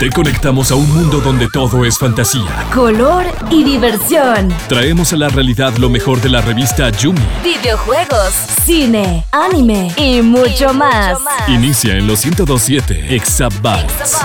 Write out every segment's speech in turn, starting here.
Te conectamos a un mundo donde todo es fantasía, color y diversión. Traemos a la realidad lo mejor de la revista Yumi. Videojuegos, cine, anime y mucho, más. Inicia en los 1027 Exabytes.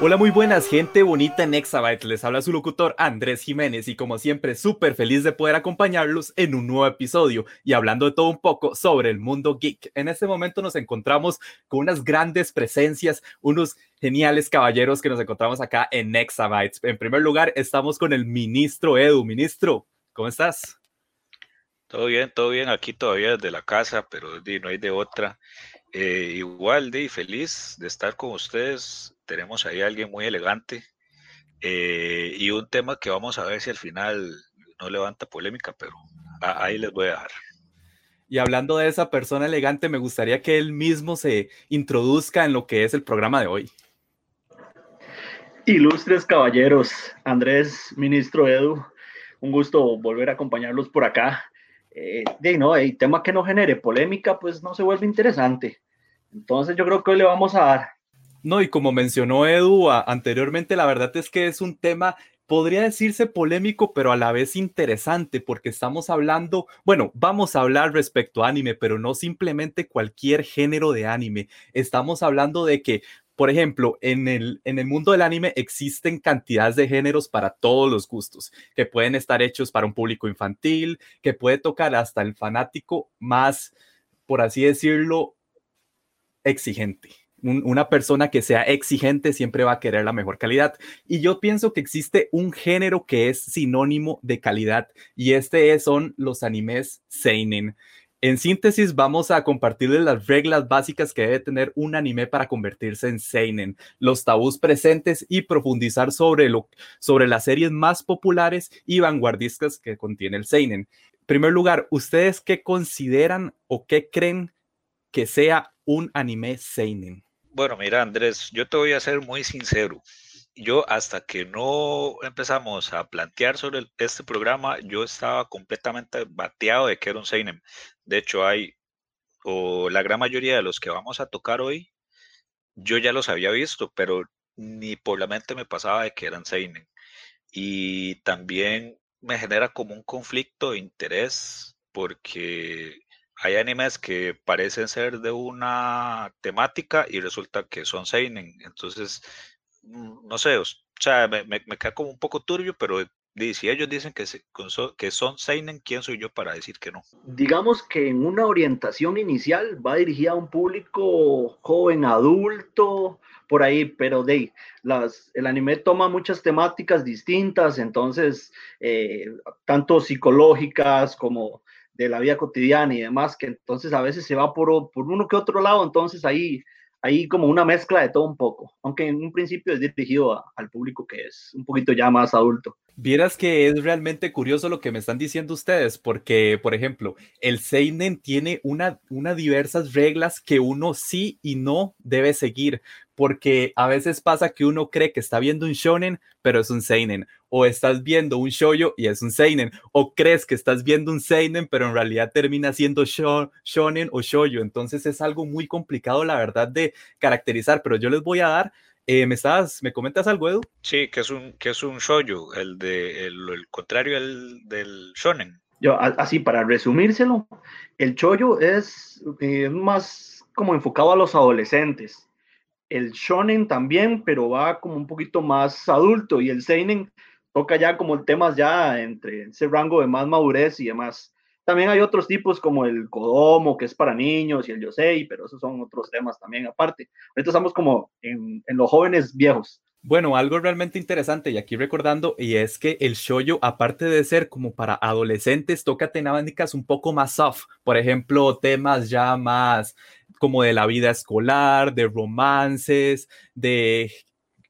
Hola, muy buenas, gente bonita en Exabyte. Les habla su locutor Andrés Jiménez y como siempre, súper feliz de poder acompañarlos en un nuevo episodio y hablando de todo un poco sobre el mundo geek. En este momento nos encontramos con unas grandes presencias, unos geniales caballeros que nos encontramos acá en Exabytes. En primer lugar, estamos con el ministro Edu. Ministro, ¿cómo estás? Todo bien, todo bien. Aquí todavía desde la casa, pero no hay de otra. Eh, igual, de feliz de estar con ustedes. Tenemos ahí a alguien muy elegante eh, y un tema que vamos a ver si al final no levanta polémica, pero ahí les voy a dejar. Y hablando de esa persona elegante, me gustaría que él mismo se introduzca en lo que es el programa de hoy. Ilustres caballeros, Andrés, ministro Edu, un gusto volver a acompañarlos por acá eh, no, el tema que no genere polémica, pues no se vuelve interesante. Entonces yo creo que hoy le vamos a dar. No, y como mencionó Edu anteriormente, la verdad es que es un tema podría decirse polémico, pero a la vez interesante, porque estamos hablando, bueno, vamos a hablar respecto a anime, pero no simplemente cualquier género de anime. Estamos hablando de que por ejemplo, en el, en el mundo del anime existen cantidades de géneros para todos los gustos, que pueden estar hechos para un público infantil, que puede tocar hasta el fanático más, por así decirlo, exigente. Una persona que sea exigente siempre va a querer la mejor calidad. Y yo pienso que existe un género que es sinónimo de calidad y este son los animes seinen. En síntesis, vamos a compartirles las reglas básicas que debe tener un anime para convertirse en seinen, los tabús presentes y profundizar sobre, lo, sobre las series más populares y vanguardistas que contiene el seinen. En primer lugar, ¿ustedes qué consideran o qué creen que sea un anime seinen? Bueno, mira, Andrés, yo te voy a ser muy sincero yo hasta que no empezamos a plantear sobre este programa, yo estaba completamente bateado de que era un seinen. De hecho, hay, o la gran mayoría de los que vamos a tocar hoy, yo ya los había visto, pero ni por la mente me pasaba de que eran seinen. Y también me genera como un conflicto de interés porque hay animes que parecen ser de una temática y resulta que son seinen. Entonces, Mm, no sé, o sea, me, me, queda como un poco turbio, pero si ellos dicen que, que son Seinen, ¿quién soy yo para decir que no? Digamos que en una orientación inicial va dirigida a un público joven, adulto, por ahí, pero de las, el anime toma muchas temáticas distintas, entonces, eh, tanto psicológicas como de la vida cotidiana y demás, que entonces a veces se va por, por uno que otro lado, entonces ahí hay como una mezcla de todo un poco, aunque en un principio es dirigido al público que es un poquito ya más adulto. Vieras que es realmente curioso lo que me están diciendo ustedes, porque, por ejemplo, el Seinen tiene una, una diversas reglas que uno sí y no debe seguir, porque a veces pasa que uno cree que está viendo un shonen, pero es un seinen, o estás viendo un shoyo y es un seinen, o crees que estás viendo un seinen, pero en realidad termina siendo shonen o shoyo. Entonces es algo muy complicado, la verdad, de caracterizar, pero yo les voy a dar eh, ¿me, estás, ¿Me comentas algo, Edu? Sí, que es un, que es un shoyo, el, de, el, contrario del shonen. Yo, así, para resumírselo, el shoyo es eh, más como enfocado a los adolescentes el shonen también, pero va como un poquito más adulto y el seinen toca ya como temas ya entre ese rango de más madurez y demás. También hay otros tipos como el Kodomo, que es para niños, y el Yosei, pero esos son otros temas también aparte. Ahorita estamos como en, los jóvenes viejos. Bueno, algo realmente interesante y aquí recordando, y es que el shoyo, aparte de ser como para adolescentes, toca temáticas un poco más soft. Por ejemplo, temas ya más como de la vida escolar, de romances, de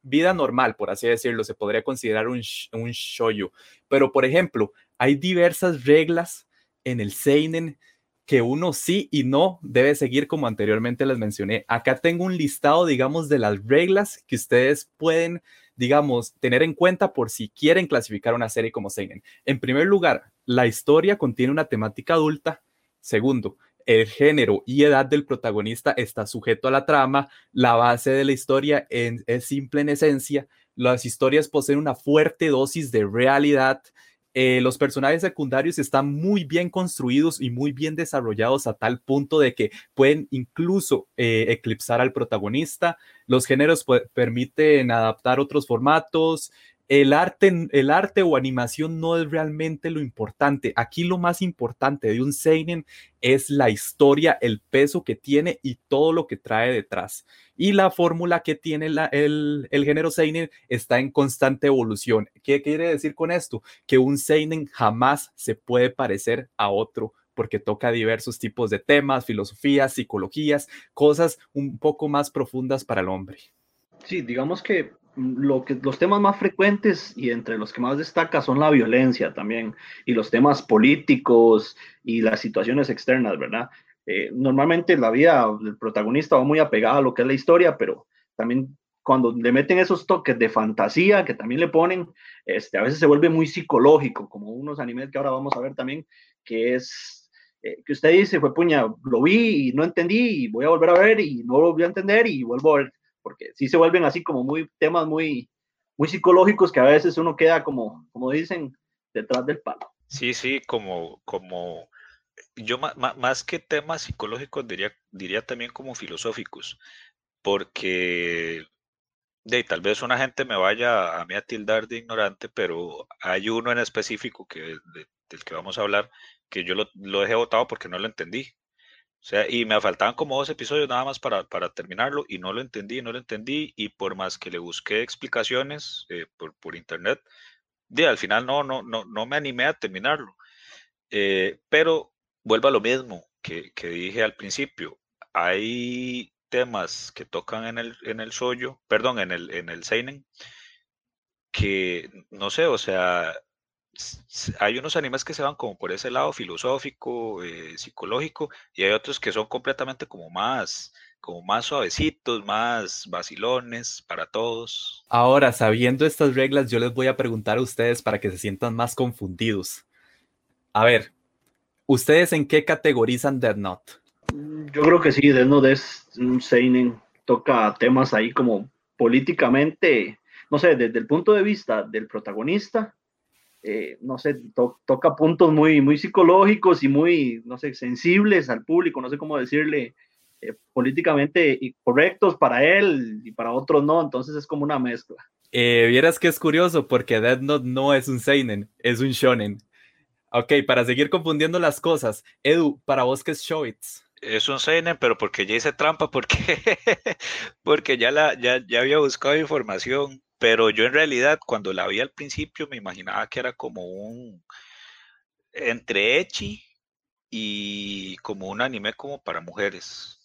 vida normal, por así decirlo, se podría considerar un, un shoyo. Pero, por ejemplo, hay diversas reglas en el Seinen que uno sí y no debe seguir como anteriormente les mencioné. Acá tengo un listado, digamos, de las reglas que ustedes pueden, digamos, tener en cuenta por si quieren clasificar una serie como Seinen. En primer lugar, la historia contiene una temática adulta. Segundo, el género y edad del protagonista está sujeto a la trama, la base de la historia es simple en esencia, las historias poseen una fuerte dosis de realidad, eh, los personajes secundarios están muy bien construidos y muy bien desarrollados a tal punto de que pueden incluso eh, eclipsar al protagonista. Los géneros permiten adaptar otros formatos, el arte, el arte o animación no es realmente lo importante. Aquí lo más importante de un seinen es la historia, el peso que tiene y todo lo que trae detrás. Y la fórmula que tiene el, el, género seinen está en constante evolución. ¿Qué quiere decir con esto? Que un seinen jamás se puede parecer a otro porque toca diversos tipos de temas, filosofías, psicologías, cosas un poco más profundas para el hombre. Sí, digamos que lo que, los temas más frecuentes y entre los que más destaca son la violencia también y los temas políticos y las situaciones externas, ¿verdad? Eh, normalmente la vida del protagonista va muy apegada a lo que es la historia, pero también cuando le meten esos toques de fantasía que también le ponen, este, a veces se vuelve muy psicológico, como unos animes que ahora vamos a ver también, que es eh, que usted dice, fue puña, lo vi y no entendí y voy a volver a ver y no lo volví a entender y vuelvo a ver porque sí se vuelven así como muy temas muy, muy psicológicos que a veces uno queda como, como dicen, detrás del palo. Sí, sí, como, como yo más, que temas psicológicos diría, diría también como filosóficos, porque de, tal vez una gente me vaya a mí a tildar de ignorante, pero hay uno en específico que, del que vamos a hablar que yo lo, lo dejé votado porque no lo entendí. O sea, y me faltaban como dos episodios nada más para, para terminarlo y no lo entendí, no lo entendí y por más que le busqué explicaciones eh, por, por, internet, de, al final no, no, no, no me animé a terminarlo. Eh, pero vuelvo a lo mismo que, que, dije al principio. Hay temas que tocan en el, en el sollo, perdón, en el, en el Seinen, que no sé, o sea, hay unos animes que se van como por ese lado filosófico, eh, psicológico, y hay otros que son completamente como más, como más suavecitos, más vacilones para todos. Ahora, sabiendo estas reglas, yo les voy a preguntar a ustedes para que se sientan más confundidos. A ver, ¿ustedes en qué categorizan Dead Note? Mm, yo creo que sí, Dead Note es un seinen, toca temas ahí como políticamente, no sé, desde el punto de vista del protagonista, eh, no sé, toca puntos muy, muy psicológicos y muy, no sé, sensibles al público, no sé cómo decirle, eh, políticamente correctos para él y para otros no, entonces es como una mezcla. Eh, vieras que es curioso porque Dead Note no es un seinen, es un shonen. Ok, para seguir confundiendo las cosas, Edu, para vos qué es Shoitz? Es un seinen, pero porque ya hice trampa, porque, porque ya, la, ya, ya había buscado información pero yo en realidad cuando la vi al principio me imaginaba que era como un entre echi y como un anime como para mujeres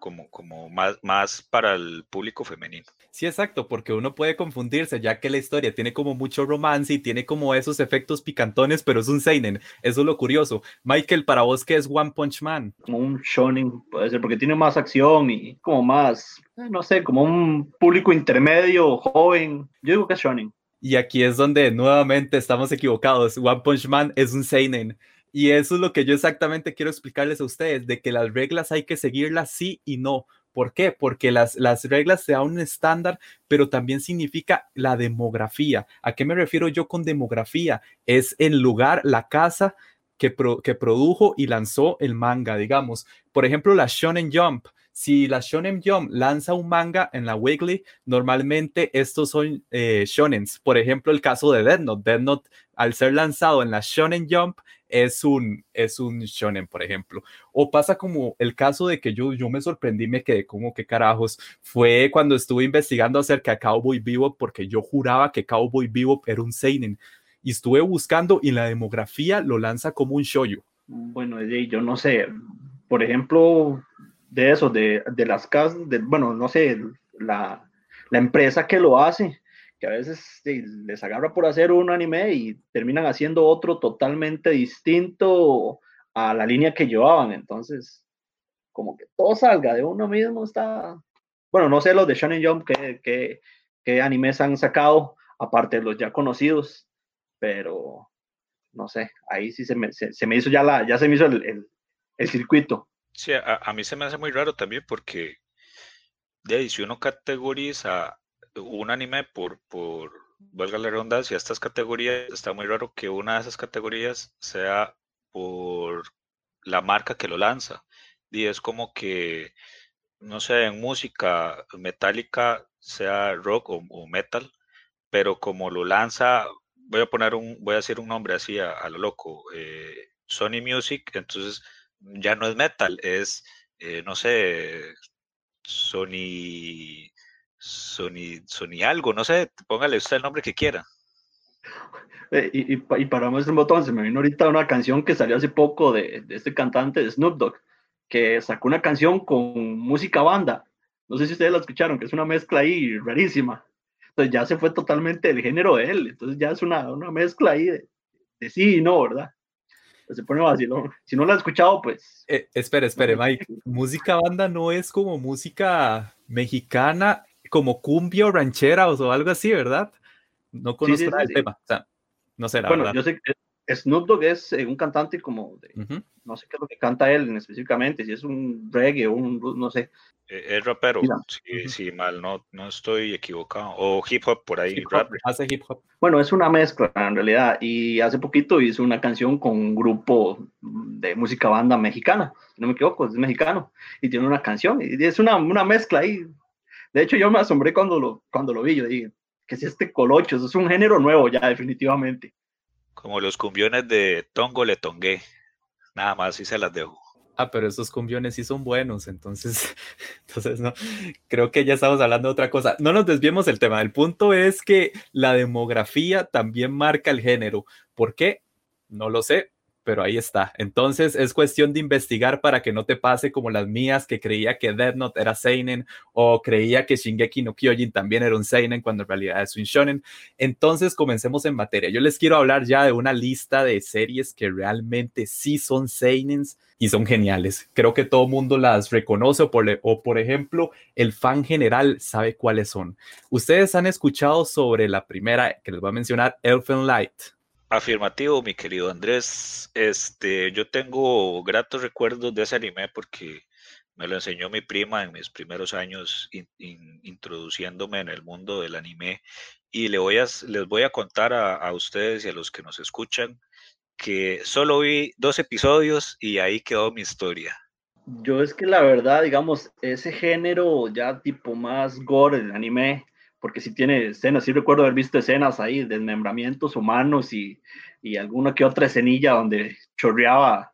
como, como más, más para el público femenino. Sí, exacto, porque uno puede confundirse, ya que la historia tiene como mucho romance y tiene como esos efectos picantones, pero es un seinen. Eso es lo curioso. Michael, para vos, ¿qué es One Punch Man? Como un shonen, puede ser, porque tiene más acción y como más, eh, no sé, como un público intermedio, joven. Yo digo que es shonen. Y aquí es donde nuevamente estamos equivocados. One Punch Man es un seinen. Y eso es lo que yo exactamente quiero explicarles a ustedes, de que las reglas hay que seguirlas sí y no. ¿Por qué? Porque las, las reglas se dan un estándar, pero también significa la demografía. ¿A qué me refiero yo con demografía? Es el lugar, la casa que, que produjo y lanzó el manga, digamos. Por ejemplo, la Shonen Jump. Si la Shonen Jump lanza un manga en la Weekly, normalmente estos son eh, shonens. Por ejemplo, el caso de Dead Note. Dead Note, al ser lanzado en la Shonen Jump, es un, es un shonen, por ejemplo. O pasa como el caso de que yo, yo me sorprendí, me quedé como que carajos, fue cuando estuve investigando acerca de Cowboy Vivo, porque yo juraba que Cowboy Vivo era un seinen. Y estuve buscando y la demografía lo lanza como un shoyo. Bueno, yo no sé, por ejemplo, de eso, de, de las casas, de, bueno, no sé, la, la empresa que lo hace, que a veces les agarra por hacer un anime y terminan haciendo otro totalmente distinto a la línea que llevaban. Entonces, como que todo salga de uno mismo está... Bueno, no sé los de Shonen Jump que, que, animes han sacado, aparte de los ya conocidos, pero no sé, ahí sí se me, se, me hizo ya la, ya se me hizo el, el, circuito. Sí, a, mí se me hace muy raro también porque de ahí, si uno categoriza un anime por, por, valga la redundancia, estas categorías, está muy raro que una de esas categorías sea por la marca que lo lanza. Y es como que, no sé, en música metálica sea rock o, metal, pero como lo lanza, voy a poner un, voy a decir un nombre así a, lo loco, eh, Sony Music, entonces ya no es metal, es, eh, no sé, Sony, Sony, Sony algo, no sé, póngale usted el nombre que quiera. Eh, y, y, para muestra un botón, se me vino ahorita una canción que salió hace poco de, de este cantante de Snoop Dogg, que sacó una canción con música banda. No sé si ustedes la escucharon, que es una mezcla ahí rarísima. Entonces ya se fue totalmente el género de él. Entonces ya es una, una mezcla ahí de, de sí y no, ¿verdad? se pone vacilón. Si no la has escuchado, pues. Eh, espere, espere, Mike. música banda no es como música mexicana, como cumbia o ranchera o algo así, ¿verdad? No conozco el tema. O sea, no sé, la bueno, yo sé que Snoop Dogg es eh, un cantante como de, no sé qué es lo que canta él específicamente, si es un reggae o un, no sé. Eh, es rapero, si, mal no, no estoy equivocado, o hip hop por ahí. hace hip hop. Bueno, es una mezcla en realidad, y hace poquito hizo una canción con un grupo de música banda mexicana, no me equivoco, es mexicano, y tiene una canción, y es una, una mezcla ahí. De hecho, yo me asombré cuando lo, cuando lo vi, yo dije, que es este colocho, eso es un género nuevo ya, definitivamente. Como los cumbiones de Tongo le tongué. Nada más y se las dejo. Ah, pero esos cumbiones sí son buenos, entonces, entonces no, creo que ya estamos hablando de otra cosa. No nos desviemos del tema. El punto es que la demografía también marca el género. ¿Por qué? No lo sé, pero ahí está. Entonces es cuestión de investigar para que no te pase como las mías que creía que Death Note era seinen o creía que Shingeki no Kyojin también era un seinen cuando en realidad es un shonen. Entonces comencemos en materia. Yo les quiero hablar ya de una lista de series que realmente sí son seinens y son geniales. Creo que todo mundo las reconoce o por, o por ejemplo el fan general sabe cuáles son. Ustedes han escuchado sobre la primera que les voy a mencionar, Elfen Light. Afirmativo, mi querido Andrés. Este, yo tengo gratos recuerdos de ese anime porque me lo enseñó mi prima en mis primeros años introduciéndome en el mundo del anime. Y le voy a, les voy a contar a, ustedes y a los que nos escuchan que solo vi dos episodios y ahí quedó mi historia. Yo es que la verdad, digamos, ese género ya tipo más gore, el anime, porque sí tiene escenas, sí recuerdo haber visto escenas ahí, desmembramientos humanos y, y alguna que otra escenilla donde chorreaba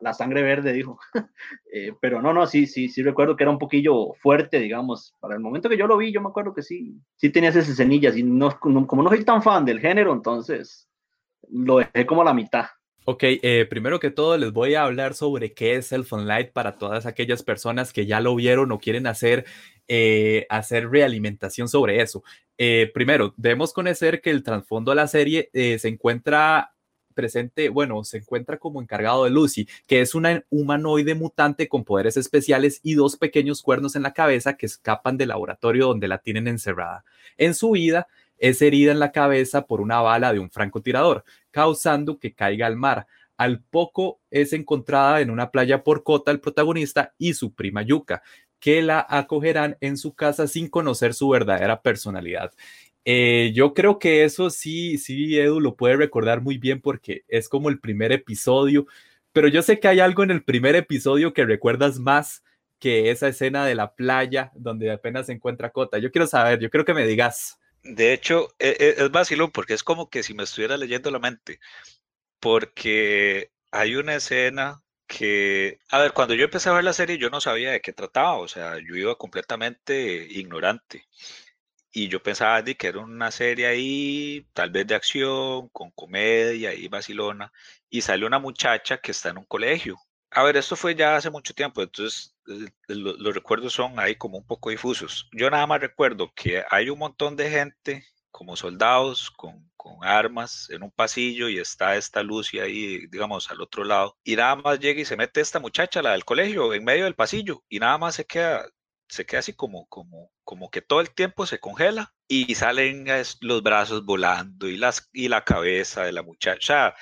la, sangre verde, dijo. Eh, pero no, no, sí, sí, sí recuerdo que era un poquillo fuerte, digamos. Para el momento que yo lo vi, yo me acuerdo que sí, sí tenía esas escenillas y no, como no soy tan fan del género, entonces lo dejé como la mitad. Ok, eh, primero que todo les voy a hablar sobre qué es el Light para todas aquellas personas que ya lo vieron o quieren hacer eh, hacer realimentación sobre eso. Eh, primero, debemos conocer que el trasfondo de la serie se encuentra presente, bueno, se encuentra como encargado de Lucy, que es una humanoide mutante con poderes especiales y dos pequeños cuernos en la cabeza que escapan del laboratorio donde la tienen encerrada. En su vida, es herida en la cabeza por una bala de un francotirador, causando que caiga al mar. Al poco es encontrada en una playa por Cota el protagonista y su prima Yuka, que la acogerán en su casa sin conocer su verdadera personalidad. Eh, yo creo que eso sí, sí, Edu lo puede recordar muy bien porque es como el primer episodio, pero yo sé que hay algo en el primer episodio que recuerdas más que esa escena de la playa donde apenas se encuentra Cota. Yo quiero saber, yo creo que me digas. De hecho, es, e, es vacilón porque es como que si me estuviera leyendo la mente, porque hay una escena que, a ver, cuando yo empecé a ver la serie yo no sabía de qué trataba, o sea, yo iba completamente ignorante. Y yo pensaba que era una serie ahí, tal vez de acción, con comedia y vacilona, y sale una muchacha que está en un colegio. A ver, esto fue ya hace mucho tiempo, entonces eh, los recuerdos son ahí como un poco difusos. Yo nada más recuerdo que hay un montón de gente como soldados con, armas en un pasillo y está esta Lucy ahí, digamos, al otro lado. Y nada más llega y se mete esta muchacha, la del colegio, en medio del pasillo y nada más se queda, se queda así como, como, como que todo el tiempo se congela y salen los brazos volando y, las, y la cabeza de la muchacha.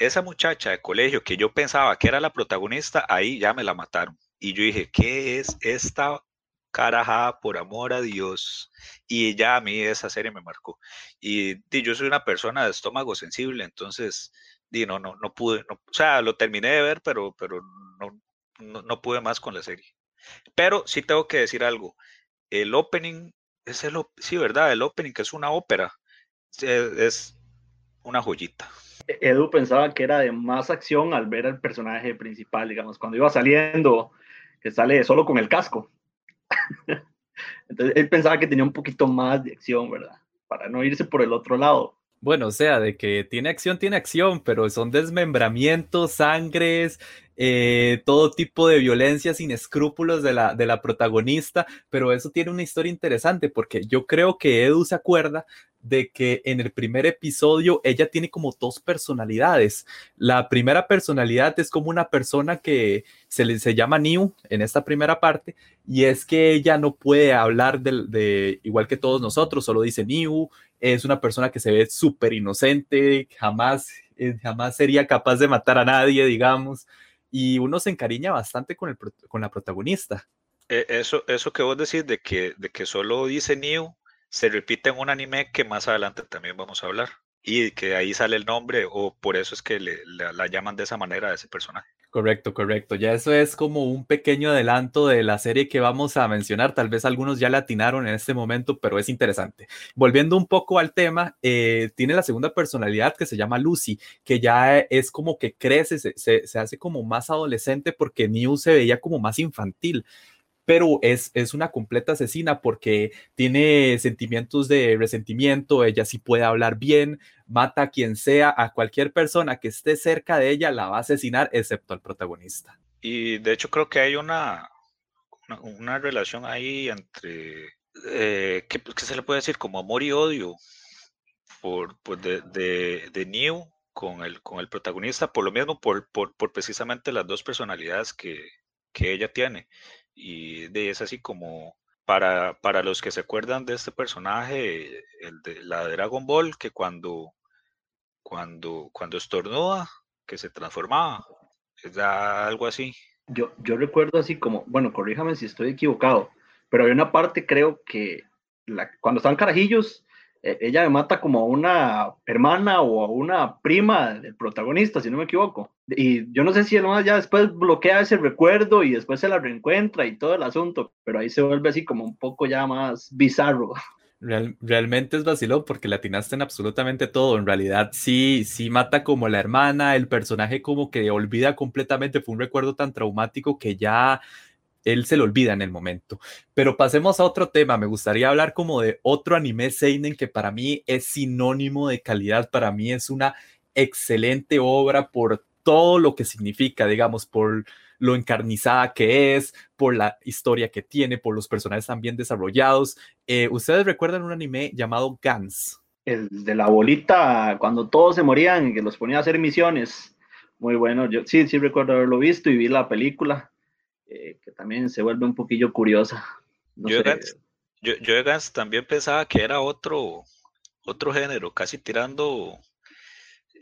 Esa muchacha de colegio que yo pensaba que era la protagonista, ahí ya me la mataron. Y yo dije, ¿qué es esta carajada por amor a Dios? Y ya a mí esa serie me marcó. Y, yo soy una persona de estómago sensible, entonces, di, no, no, no pude, o sea, lo terminé de ver, pero, pero no, no, pude más con la serie. Pero sí tengo que decir algo. El opening, es el, sí, ¿verdad? El opening, que es una ópera, es una joyita. Edu pensaba que era de más acción al ver al personaje principal, digamos, cuando iba saliendo, que sale solo con el casco. Entonces él pensaba que tenía un poquito más de acción, ¿verdad? Para no irse por el otro lado. Bueno, o sea, de que tiene acción, tiene acción, pero son desmembramientos, sangres, eh, todo tipo de violencia sin escrúpulos de la, de la protagonista, pero eso tiene una historia interesante porque yo creo que Edu se acuerda de que en el primer episodio ella tiene como dos personalidades. La primera personalidad es como una persona que se, le, se llama New en esta primera parte y es que ella no puede hablar de, igual que todos nosotros, solo dice New, es una persona que se ve súper inocente, jamás, eh, jamás sería capaz de matar a nadie, digamos y uno se encariña bastante con, el, con la protagonista. E, eso, eso que vos decís de que, de que solo dice New se repite en un anime que más adelante también vamos a hablar y que ahí sale el nombre o por eso es que le, la llaman de esa manera a ese personaje. Correcto, correcto. Ya eso es como un pequeño adelanto de la serie que vamos a mencionar. Tal vez algunos ya la atinaron en este momento, pero es interesante. Volviendo un poco al tema, eh, tiene la segunda personalidad que se llama Lucy, que ya es como que crece, se, se hace como más adolescente porque New se veía como más infantil pero es, es una completa asesina porque tiene sentimientos de resentimiento, ella sí puede hablar bien, mata a quien sea, a cualquier persona que esté cerca de ella la va a asesinar, excepto al protagonista. Y de hecho creo que hay una, una, relación ahí entre, eh, ¿qué, se le puede decir? Como amor y odio por, pues de, de, de New con el, con el protagonista, por lo mismo, por, por, por precisamente las dos personalidades que, que ella tiene y de, es así como para, para los que se acuerdan de este personaje, el de la Dragon Ball, que cuando, cuando, cuando estornuda, que se transformaba, es algo así. Yo, yo recuerdo así como, bueno, corríjame si estoy equivocado, pero hay una parte creo que la, cuando están carajillos, ella me mata como a una hermana o a una prima del protagonista, si no me equivoco. Y yo no sé si el ya después bloquea ese recuerdo y después se la reencuentra y todo el asunto, pero ahí se vuelve así como un poco ya más bizarro. realmente es vacilón porque le atinaste en absolutamente todo. En realidad, sí, sí mata como la hermana, el personaje como que olvida completamente. Fue un recuerdo tan traumático que ya él se lo olvida en el momento. Pero pasemos a otro tema. Me gustaría hablar como de otro anime seinen que para mí es sinónimo de calidad. Para mí es una excelente obra por todo lo que significa, digamos, por lo encarnizada que es, por la historia que tiene, por los personajes tan bien desarrollados. Eh, ¿Ustedes recuerdan un anime llamado Gans? El de la bolita, cuando todos se morían y que los ponía a hacer misiones. Muy bueno, yo sí, sí recuerdo haberlo visto y vi la película eh, que también se vuelve un poquillo curiosa. yo, de Gans también pensaba que era otro, otro género, casi tirando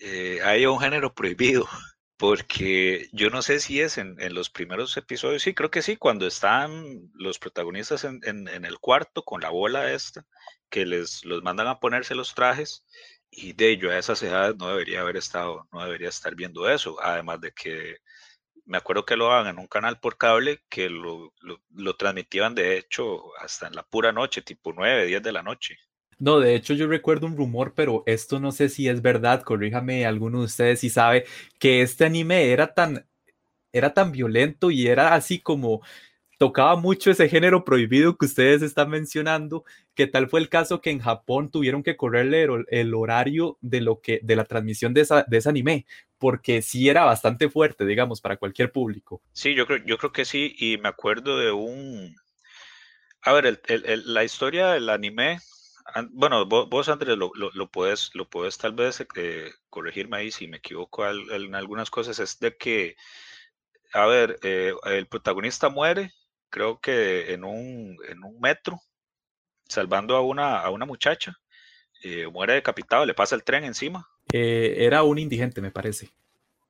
eh, hay un género prohibido, porque yo no sé si es en, los primeros episodios, sí, creo que sí, cuando están los protagonistas en, el cuarto con la bola esta, que les los mandan a ponerse los trajes, y de ello a esas edades no debería haber estado, no debería estar viendo eso, además de que me acuerdo que lo hagan en un canal por cable que lo, lo, transmitían de hecho hasta en la pura noche, tipo 9, 10 de la noche. No, de hecho yo recuerdo un rumor, pero esto no sé si es verdad, corríjame alguno de ustedes si sabe que este anime era tan, era tan violento y era así como tocaba mucho ese género prohibido que ustedes están mencionando, que tal fue el caso que en Japón tuvieron que correrle el, horario de lo que de la transmisión de, esa, de ese anime, porque sí era bastante fuerte, digamos, para cualquier público. Sí, yo creo, yo creo que sí, y me acuerdo de un... A ver, la historia del anime, bueno, vos, Andrés, lo, lo, puedes, lo puedes tal vez eh, corregirme ahí si me equivoco en algunas cosas, es de que, a ver, eh, el protagonista muere creo que en un, en un metro, salvando a una, a una muchacha, eh, muere decapitado, le pasa el tren encima. Eh, era un indigente, me parece.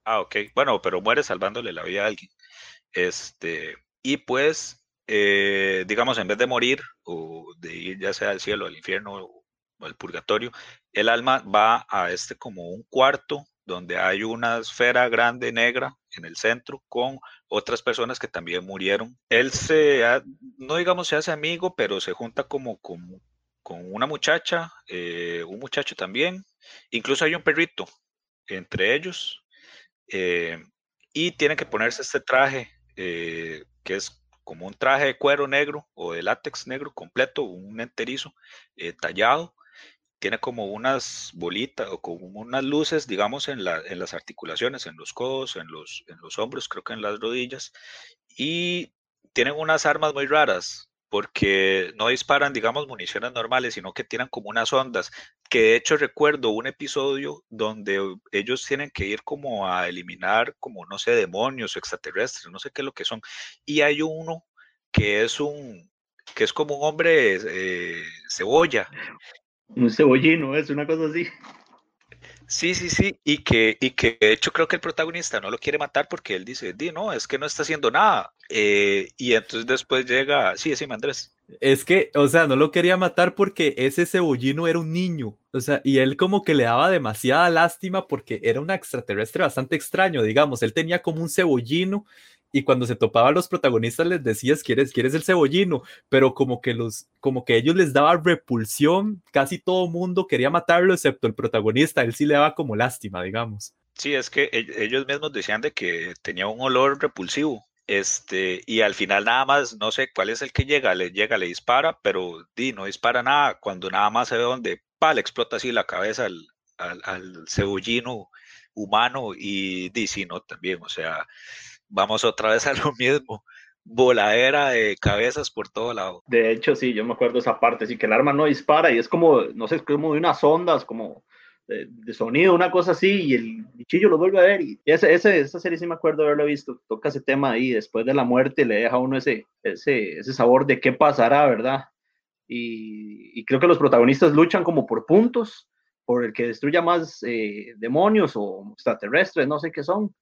Ah, ok. Bueno, pero muere salvándole la vida a alguien. Este, y pues, eh, digamos, en vez de morir o de ir ya sea al cielo, al infierno o al purgatorio, el alma va a este como un cuarto donde hay una esfera grande negra en el centro con otras personas que también murieron. Él se, no digamos se hace amigo, pero se junta como con una muchacha, eh, un muchacho también, incluso hay un perrito entre ellos, eh, y tiene que ponerse este traje, eh, que es como un traje de cuero negro o de látex negro completo, un enterizo tallado, tiene como unas bolitas o como unas luces, digamos, en las articulaciones, en los codos, en los, en los hombros, creo que en las rodillas, y tienen unas armas muy raras, porque no disparan, digamos, municiones normales, sino que tienen como unas ondas, que de hecho recuerdo un episodio donde ellos tienen que ir como a eliminar, como, no sé, demonios o extraterrestres, no sé qué es lo que son, y hay uno que es un, que es como un hombre eh, cebolla, un cebollino, es una cosa así. Sí, sí, sí, y que, y que de hecho creo que el protagonista no lo quiere matar porque él dice, di, no, es que no está haciendo nada. Eh, y entonces después llega, sí, sí, Andrés. Es que, o sea, no lo quería matar porque ese cebollino era un niño, o sea, y él como que le daba demasiada lástima porque era un extraterrestre bastante extraño, digamos, él tenía como un cebollino y cuando se topaban los protagonistas les decías, ¿quieres, quieres el cebollino? Pero como que, los, como que ellos les daba repulsión, casi todo mundo quería matarlo excepto el protagonista, él sí le daba como lástima, digamos. Sí, es que e, ellos mismos decían de que tenía un olor repulsivo, este, y al final nada más, no sé cuál es el que llega, le llega, le dispara, pero di, no dispara nada, cuando nada más se ve donde, pa, le explota así la cabeza al, al, cebollino humano y di, sí, no, también, o sea, vamos otra vez a lo mismo. Voladera de cabezas por todo lado. De hecho, sí, yo me acuerdo esa parte, sí, que el arma no dispara y es como, no sé, es como de unas ondas, como de, sonido, una cosa así, y el bichillo lo vuelve a ver. Y ese, ese, esa serie sí me acuerdo de haberlo visto. Toca ese tema ahí, después de la muerte le deja a uno ese, ese, ese sabor de qué pasará, ¿verdad? Y, y, creo que los protagonistas luchan como por puntos, por el que destruya más eh, demonios o extraterrestres, no sé qué son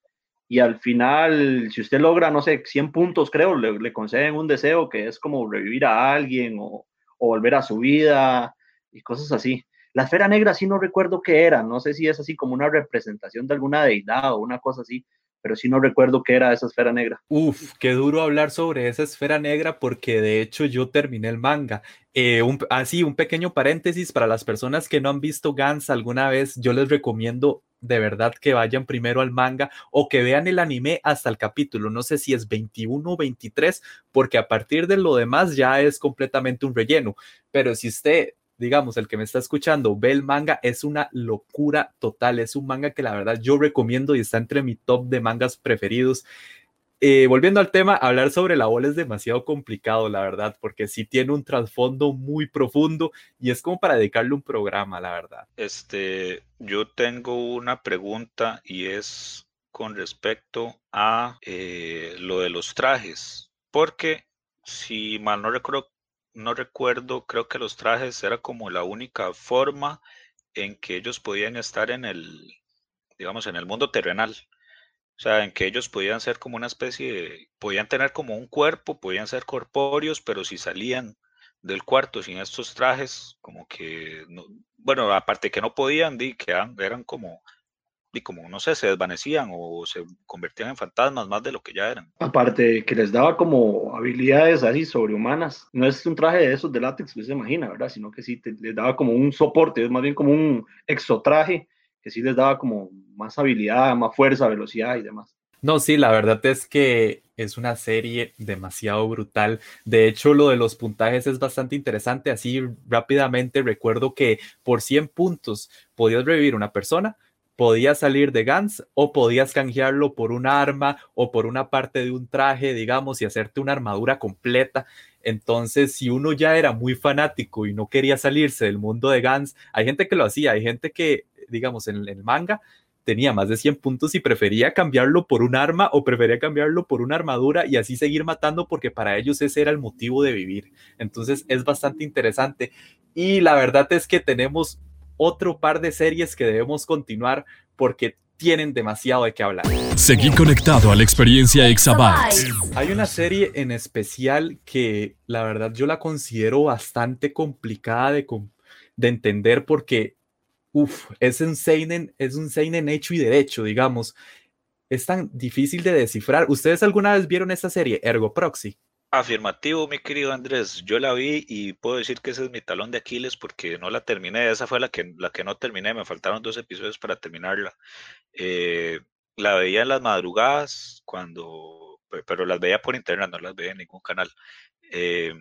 y al final, si usted logra, no sé, 100 puntos, creo, le, conceden un deseo que es como revivir a alguien o, o, volver a su vida y cosas así. La esfera negra sí no recuerdo qué era, no sé si es así como una representación de alguna deidad o una cosa así, pero sí no recuerdo qué era esa esfera negra. Uf, qué duro hablar sobre esa esfera negra porque de hecho yo terminé el manga. Eh, así, un pequeño paréntesis para las personas que no han visto Gans alguna vez, yo les recomiendo de verdad que vayan primero al manga o que vean el anime hasta el capítulo. No sé si es 21 o 23, porque a partir de lo demás ya es completamente un relleno. Pero si usted, digamos, el que me está escuchando, ve el manga, es una locura total. Es un manga que la verdad yo recomiendo y está entre mi top de mangas preferidos. Eh, volviendo al tema, hablar sobre la bola es demasiado complicado, la verdad, porque sí tiene un trasfondo muy profundo y es como para dedicarle un programa, la verdad. Este, yo tengo una pregunta y es con respecto a eh, lo de los trajes, porque si mal no recuerdo, no recuerdo, creo que los trajes era como la única forma en que ellos podían estar en el, digamos, en el mundo terrenal. O sea, en que ellos podían ser como una especie de, podían tener como un cuerpo, podían ser corpóreos, pero si salían del cuarto sin estos trajes, como que, no, bueno, aparte que no podían, di, que eran, como, di, como, no sé, se desvanecían o se convertían en fantasmas más de lo que ya eran. Aparte que les daba como habilidades así sobrehumanas, no es un traje de esos de látex que se imagina, ¿verdad? Sino que sí les daba como un soporte, es más bien como un exotraje que sí les daba como más habilidad, más fuerza, velocidad y demás. No, sí, la verdad es que es una serie demasiado brutal. De hecho, lo de los puntajes es bastante interesante. Así rápidamente recuerdo que por 100 puntos podías revivir una persona, podías salir de Gans o podías canjearlo por un arma o por una parte de un traje, digamos, y hacerte una armadura completa. Entonces, si uno ya era muy fanático y no quería salirse del mundo de Gans, hay gente que lo hacía, hay gente que digamos, en el manga, tenía más de 100 puntos y prefería cambiarlo por un arma o prefería cambiarlo por una armadura y así seguir matando porque para ellos ese era el motivo de vivir. Entonces es bastante interesante y la verdad es que tenemos otro par de series que debemos continuar porque tienen demasiado de qué hablar. Seguí conectado a la experiencia Exabytes. Hay una serie en especial que la verdad yo la considero bastante complicada de, de entender porque uf, es un seinen, es un seinen hecho y derecho, digamos. Es tan difícil de descifrar. ¿Ustedes alguna vez vieron esta serie, Ergo Proxy? Afirmativo, mi querido Andrés. Yo la vi y puedo decir que ese es mi talón de Aquiles porque no la terminé. Esa fue la que, la que no terminé. Me faltaron dos episodios para terminarla. Eh, la veía en las madrugadas cuando, pero las veía por internet, no las veía en ningún canal. Eh,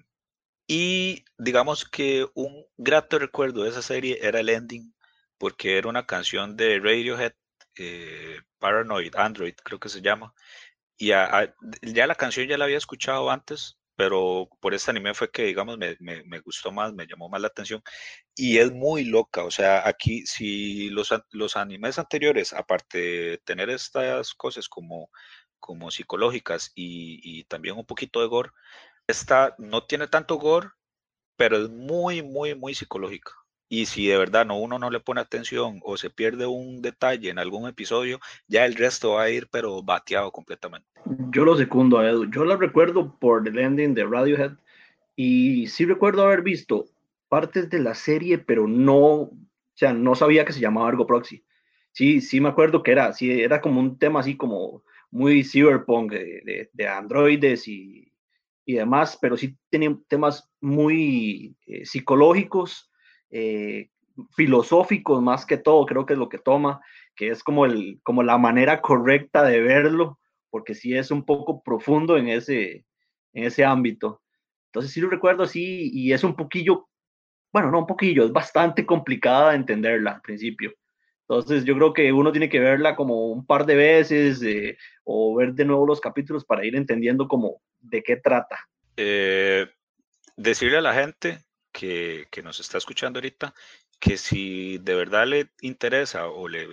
y digamos que un grato recuerdo de esa serie era el ending porque era una canción de Radiohead, eh, Paranoid Android, creo que se llama y ya la canción ya la había escuchado antes, pero por este anime fue que, digamos, me, me, gustó más, me llamó más la atención. Y es muy loca, o sea, aquí si los, los animes anteriores, aparte de tener estas cosas como, como psicológicas y, y también un poquito de gore, esta no tiene tanto gore, pero es muy, muy, muy psicológica. Y si de verdad no, uno no le pone atención o se pierde un detalle en algún episodio, ya el resto va a ir pero bateado completamente. Yo lo secundo a Edu. Yo la recuerdo por el ending de Radiohead y sí recuerdo haber visto partes de la serie, pero no, o sea, no sabía que se llamaba Argo Proxy. Sí, sí me acuerdo que era, sí, era como un tema así como muy cyberpunk de, de, androides y, y, demás, pero sí tenía temas muy eh, psicológicos eh, filosóficos más que todo, creo que es lo que toma, que es como, el, como la manera correcta de verlo, porque sí es un poco profundo en ese, en ese ámbito. Entonces sí lo recuerdo así y es un poquillo, bueno, no un poquillo, es bastante complicada de entenderla al principio. Entonces yo creo que uno tiene que verla como un par de veces eh, o ver de nuevo los capítulos para ir entendiendo como de qué trata. Eh, decirle a la gente que, nos está escuchando ahorita, que si de verdad le interesa o le,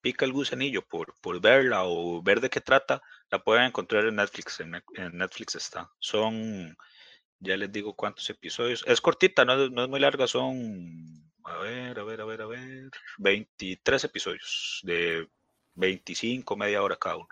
pica el gusanillo por, por verla o ver de qué trata, la pueden encontrar en Netflix. En, Netflix está. Son, ya les digo cuántos episodios. Es cortita, no es, no es muy larga, son, a ver, a ver, a ver, a ver, 23 episodios de 25, media hora cada uno.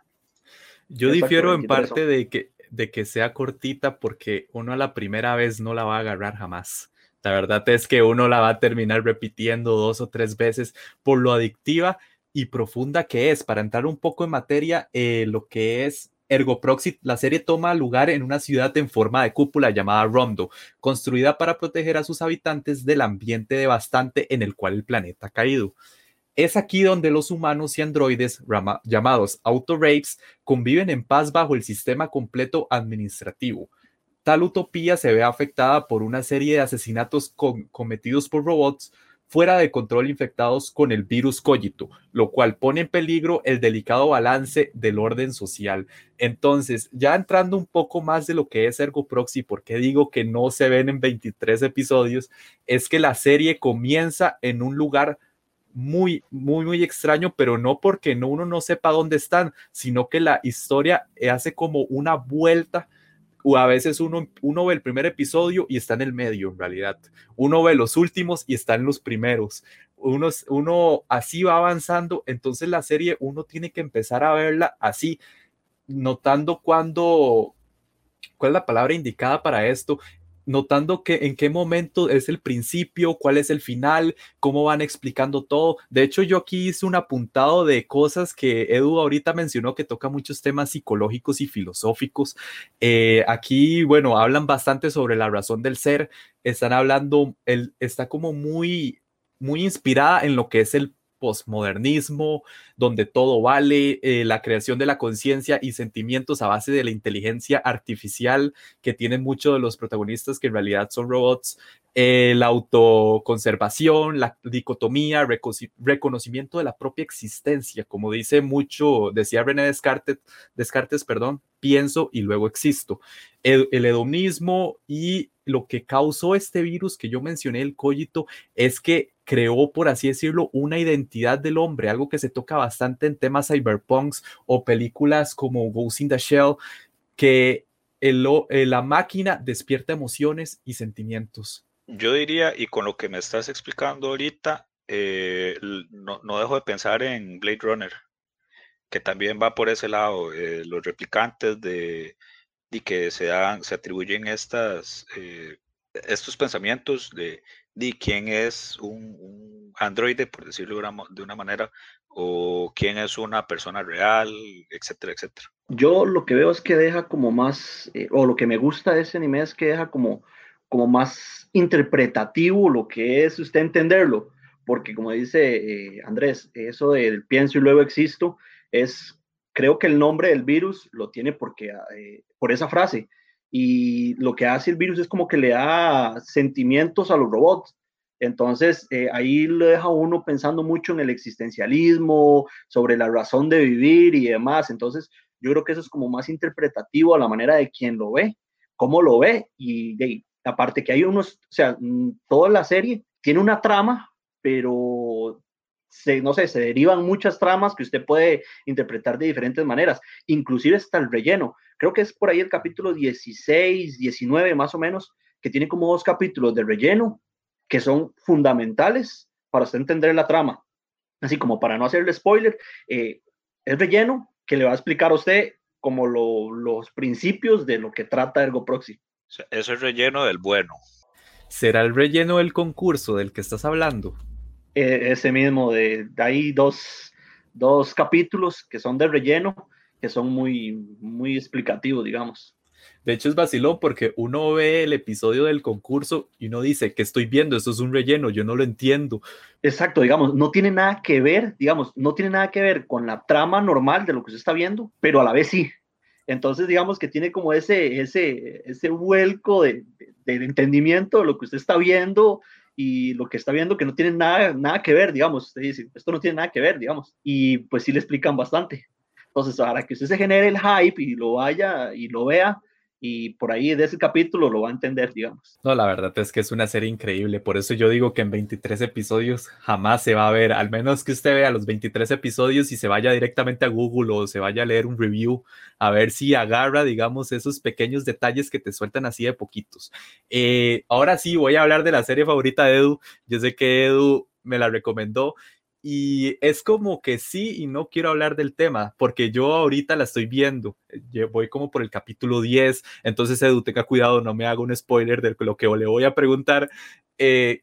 Yo difiero en parte de que de que sea cortita porque uno a la primera vez no la va a agarrar jamás. La verdad es que uno la va a terminar repitiendo dos o tres veces por lo adictiva y profunda que es. Para entrar un poco en materia, eh, lo que es Ergo Proxy, la serie toma lugar en una ciudad en forma de cúpula llamada Rondo, construida para proteger a sus habitantes del ambiente devastante en el cual el planeta ha caído. Es aquí donde los humanos y androides llamados auto-rapes conviven en paz bajo el sistema completo administrativo. Tal utopía se ve afectada por una serie de asesinatos cometidos por robots fuera de control infectados con el virus cogito, lo cual pone en peligro el delicado balance del orden social. Entonces, ya entrando un poco más de lo que es Ergo Proxy, porque digo que no se ven en 23 episodios, es que la serie comienza en un lugar muy, muy, muy extraño, pero no porque no, uno no sepa dónde están, sino que la historia hace como una vuelta. O a veces uno, uno ve el primer episodio y está en el medio, en realidad. Uno ve los últimos y está en los primeros. Uno, uno así va avanzando, entonces la serie uno tiene que empezar a verla así, notando cuándo, cuál es la palabra indicada para esto, notando que en qué momento es el principio, cuál es el final, cómo van explicando todo. De hecho, yo aquí hice un apuntado de cosas que Edu ahorita mencionó que toca muchos temas psicológicos y filosóficos. Eh, aquí, bueno, hablan bastante sobre la razón del ser, están hablando, está como muy, muy inspirada en lo que es el postmodernismo, donde todo vale, eh, la creación de la conciencia y sentimientos a base de la inteligencia artificial que tienen muchos de los protagonistas que en realidad son robots, eh, la autoconservación, la dicotomía, reconocimiento de la propia existencia, como dice mucho, decía René Descartes, Descartes perdón, pienso y luego existo. El, hedonismo y lo que causó este virus que yo mencioné, el cogito, es que creó, por así decirlo, una identidad del hombre, algo que se toca bastante en temas cyberpunks o películas como Ghost in the Shell, que el, la máquina despierta emociones y sentimientos. Yo diría, y con lo que me estás explicando ahorita, eh, no, no, dejo de pensar en Blade Runner, que también va por ese lado, eh, los replicantes de, y que se, dan, se atribuyen estas, eh, estos pensamientos de, quién es un, un androide, por decirlo de una, de una, manera, o quién es una persona real, etcétera, etcétera. Yo lo que veo es que deja como más, o lo que me gusta de ese anime es que deja como, como más interpretativo lo que es usted entenderlo, porque como dice eh, Andrés, eso del pienso y luego existo, es, creo que el nombre del virus lo tiene porque, eh, por esa frase. Y lo que hace el virus es como que le da sentimientos a los robots. Entonces, eh, ahí lo deja uno pensando mucho en el existencialismo, sobre la razón de vivir y demás. Entonces, yo creo que eso es como más interpretativo a la manera de quien lo ve, cómo lo ve. Y de, aparte que hay unos, o sea, mm, toda la serie tiene una trama, pero se, no sé, se derivan muchas tramas que usted puede interpretar de diferentes maneras, inclusive hasta el relleno. Creo que es por ahí el capítulo 16, 19 más o menos, que tiene como dos capítulos de relleno que son fundamentales para entender la trama. Así como para no hacerle spoiler, eh, es relleno que le va a explicar a usted como lo, los principios de lo que trata Ergo Proxy. Sea, eso es relleno del bueno. ¿Será el relleno del concurso del que estás hablando? Eh, ese mismo, de, de hay dos, dos, capítulos que son de relleno, que son muy, muy explicativos, digamos. De hecho, es vacilón porque uno ve el episodio del concurso y uno dice que estoy viendo, esto es un relleno, yo no lo entiendo. Exacto, digamos, no tiene nada que ver, digamos, no tiene nada que ver con la trama normal de lo que usted está viendo, pero a la vez sí. Entonces, digamos que tiene como ese, ese, ese vuelco de, de, entendimiento lo que usted está viendo y lo que está viendo que no tiene nada, nada que ver, digamos, usted dice, esto no tiene nada que ver, digamos, y pues sí le explican bastante. Entonces, para que usted se genere el hype y lo vaya y lo vea, y por ahí de ese capítulo lo va a entender, digamos. No, la verdad es que es una serie increíble, por eso yo digo que en 23 episodios jamás se va a ver, al menos que usted vea los 23 episodios y se vaya directamente a Google o se vaya a leer un review, a ver si agarra, digamos, esos pequeños detalles que te sueltan así de poquitos. Eh, ahora sí, voy a hablar de la serie favorita de Edu, yo sé que Edu me la recomendó y es como que sí y no quiero hablar del tema, porque yo ahorita la estoy viendo, voy como por el capítulo 10, entonces Edu, cuidado, no me haga un spoiler de lo que le voy a preguntar. Eh,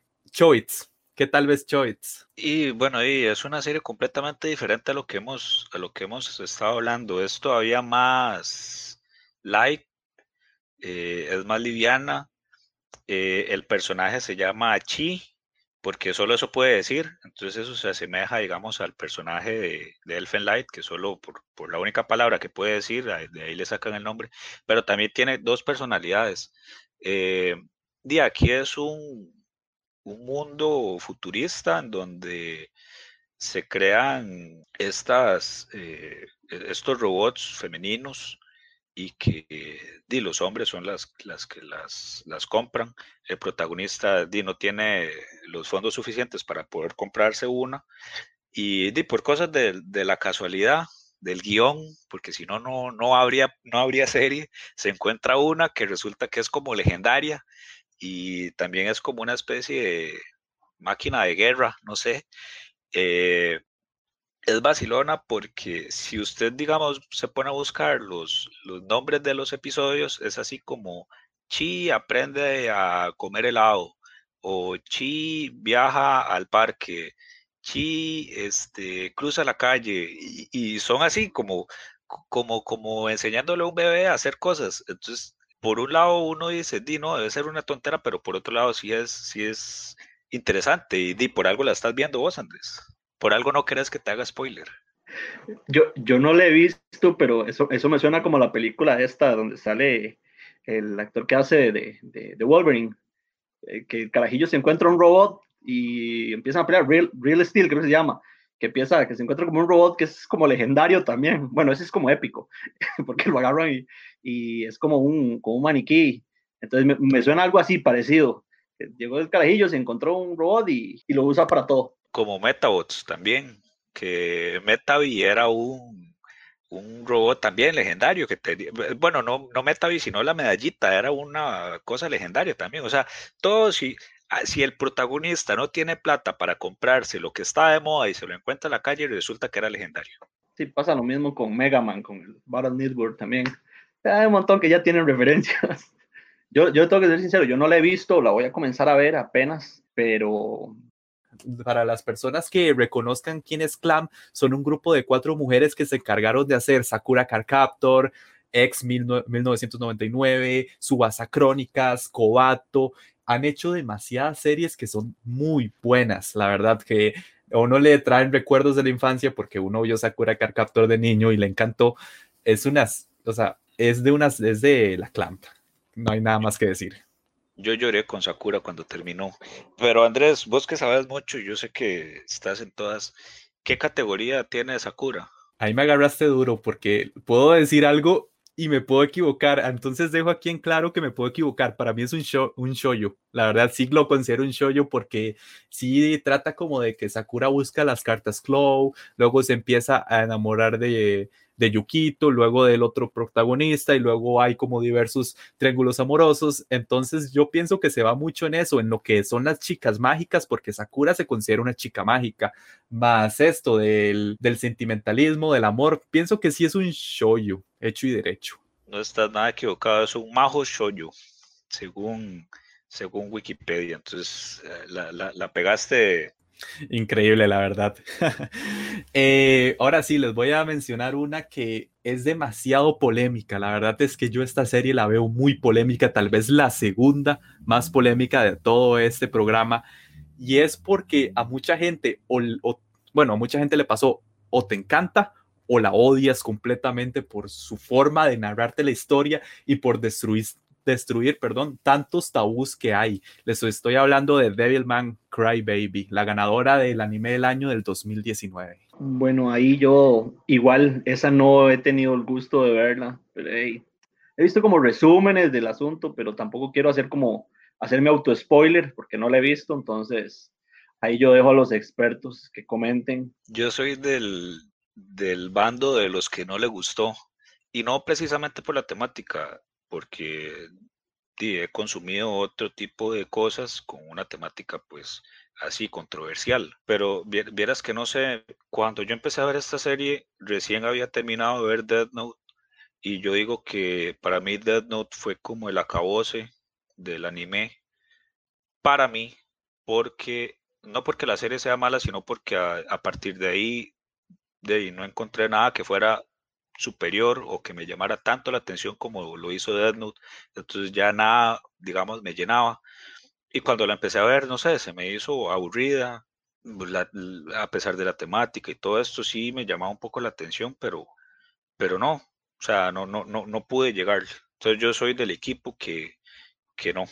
¿qué tal vez Choice? Y bueno, y es una serie completamente diferente a lo que hemos, a lo que hemos estado hablando, es todavía más light, eh, es más liviana, eh, el personaje se llama Chi, porque solo eso puede decir, entonces eso se asemeja, digamos, al personaje de, de Elfen Light, que solo por, la única palabra que puede decir, de ahí le sacan el nombre, pero también tiene dos personalidades. Eh, de aquí es un, un mundo futurista en donde se crean estas, eh, estos robots femeninos y que di, los hombres son las, las que las, las compran. El protagonista di, no tiene los fondos suficientes para poder comprarse una y di, por cosas de, de la casualidad del guion, porque si no, no, no, habría, no habría serie, se encuentra una que resulta que es como legendaria y también es como una especie de máquina de guerra, no sé. Eh, es vacilona porque si usted, digamos, se pone a buscar los, los nombres de los episodios, es así como Chi aprende a comer helado o Chi viaja al parque, Chi este, cruza la calle y, y, son así como, como, como enseñándole a un bebé a hacer cosas. Entonces, por un lado uno dice, di, no, debe ser una tontera, pero por otro lado sí es, sí es interesante y di, por algo la estás viendo vos, Andrés por algo no crees que te haga spoiler. Yo, yo no la he visto, pero eso, eso me suena como la película esta donde sale el actor que hace de, de, Wolverine, eh, que el carajillo se encuentra un robot y empiezan a pelear, Real, Real Steel creo que se llama, que empieza, que se encuentra como un robot que es como legendario también, bueno, ese es como épico, porque lo agarran y, y es como un, como un maniquí, entonces me, suena algo así parecido, llegó el carajillo, se encontró un robot y, y lo usa para todo como Metabots también, que Metavi era un, un robot también legendario que tenía, bueno, no, no Metavi, sino la medallita, era una cosa legendaria también. O sea, todo si, si el protagonista no tiene plata para comprarse lo que está de moda y se lo encuentra en la calle, resulta que era legendario. Sí, pasa lo mismo con Mega Man, con el Battle Network también. Hay un montón que ya tienen referencias. Yo, yo tengo que ser sincero, yo no la he visto, la voy a comenzar a ver apenas, pero para las personas que reconozcan quién es Clam, son un grupo de cuatro mujeres que se encargaron de hacer Sakura Car Captor, X 1999, Subasa Crónicas, Kobato. Han hecho demasiadas series que son muy buenas, la verdad que a uno le traen recuerdos de la infancia porque uno vio Sakura Car Captor de niño y le encantó. Es unas, o sea, es de unas, es de la Clamp. No hay nada más que decir. Yo lloré con Sakura cuando terminó. Pero Andrés, vos que sabes mucho, yo sé que estás en todas. ¿Qué categoría tiene Sakura? Ahí me agarraste duro porque puedo decir algo y me puedo equivocar. Entonces dejo aquí en claro que me puedo equivocar. Para mí es un show, un shoyo. La verdad sí lo considero un shoyo porque sí trata como de que Sakura busca las cartas Claw, luego se empieza a enamorar de, de Yukito, luego del otro protagonista y luego hay como diversos triángulos amorosos. Entonces yo pienso que se va mucho en eso, en lo que son las chicas mágicas, porque Sakura se considera una chica mágica, más esto del, del sentimentalismo, del amor, pienso que sí es un shoyo, hecho y derecho. No estás nada equivocado, es un majo shoyo, según, según Wikipedia. Entonces eh, la, la pegaste Increíble, la verdad. Eh, ahora sí, les voy a mencionar una que es demasiado polémica. La verdad es que yo esta serie la veo muy polémica, tal vez la segunda más polémica de todo este programa. Y es porque a mucha gente, o, bueno, a mucha gente le pasó, o te encanta o la odias completamente por su forma de narrarte la historia y por destruir, destruir, perdón, tantos tabús que hay. Les estoy hablando de Devilman Crybaby, la ganadora del anime del año del 2019. Bueno, ahí yo igual, esa no he tenido el gusto de verla, pero he visto como resúmenes del asunto, pero tampoco quiero hacer como hacerme auto spoiler porque no la he visto, entonces ahí yo dejo a los expertos que comenten. Yo soy del, del bando de los que no le gustó y no precisamente por la temática porque he consumido otro tipo de cosas con una temática pues así controversial. Pero vieras que no sé, cuando yo empecé a ver esta serie, recién había terminado de ver Death Note y yo digo que para mí Death Note fue como el acabose del anime para mí, porque no porque la serie sea mala, sino porque a, partir de ahí, de ahí no encontré nada que fuera superior o que me llamara tanto la atención como lo hizo Death Note. Entonces ya nada, digamos, me llenaba. Y cuando la empecé a ver, no sé, se me hizo aburrida, pues, a pesar de la temática y todo esto sí me llamaba un poco la atención, pero, pero no, o sea, no, no, no, no pude llegar. Entonces yo soy del equipo que, que no.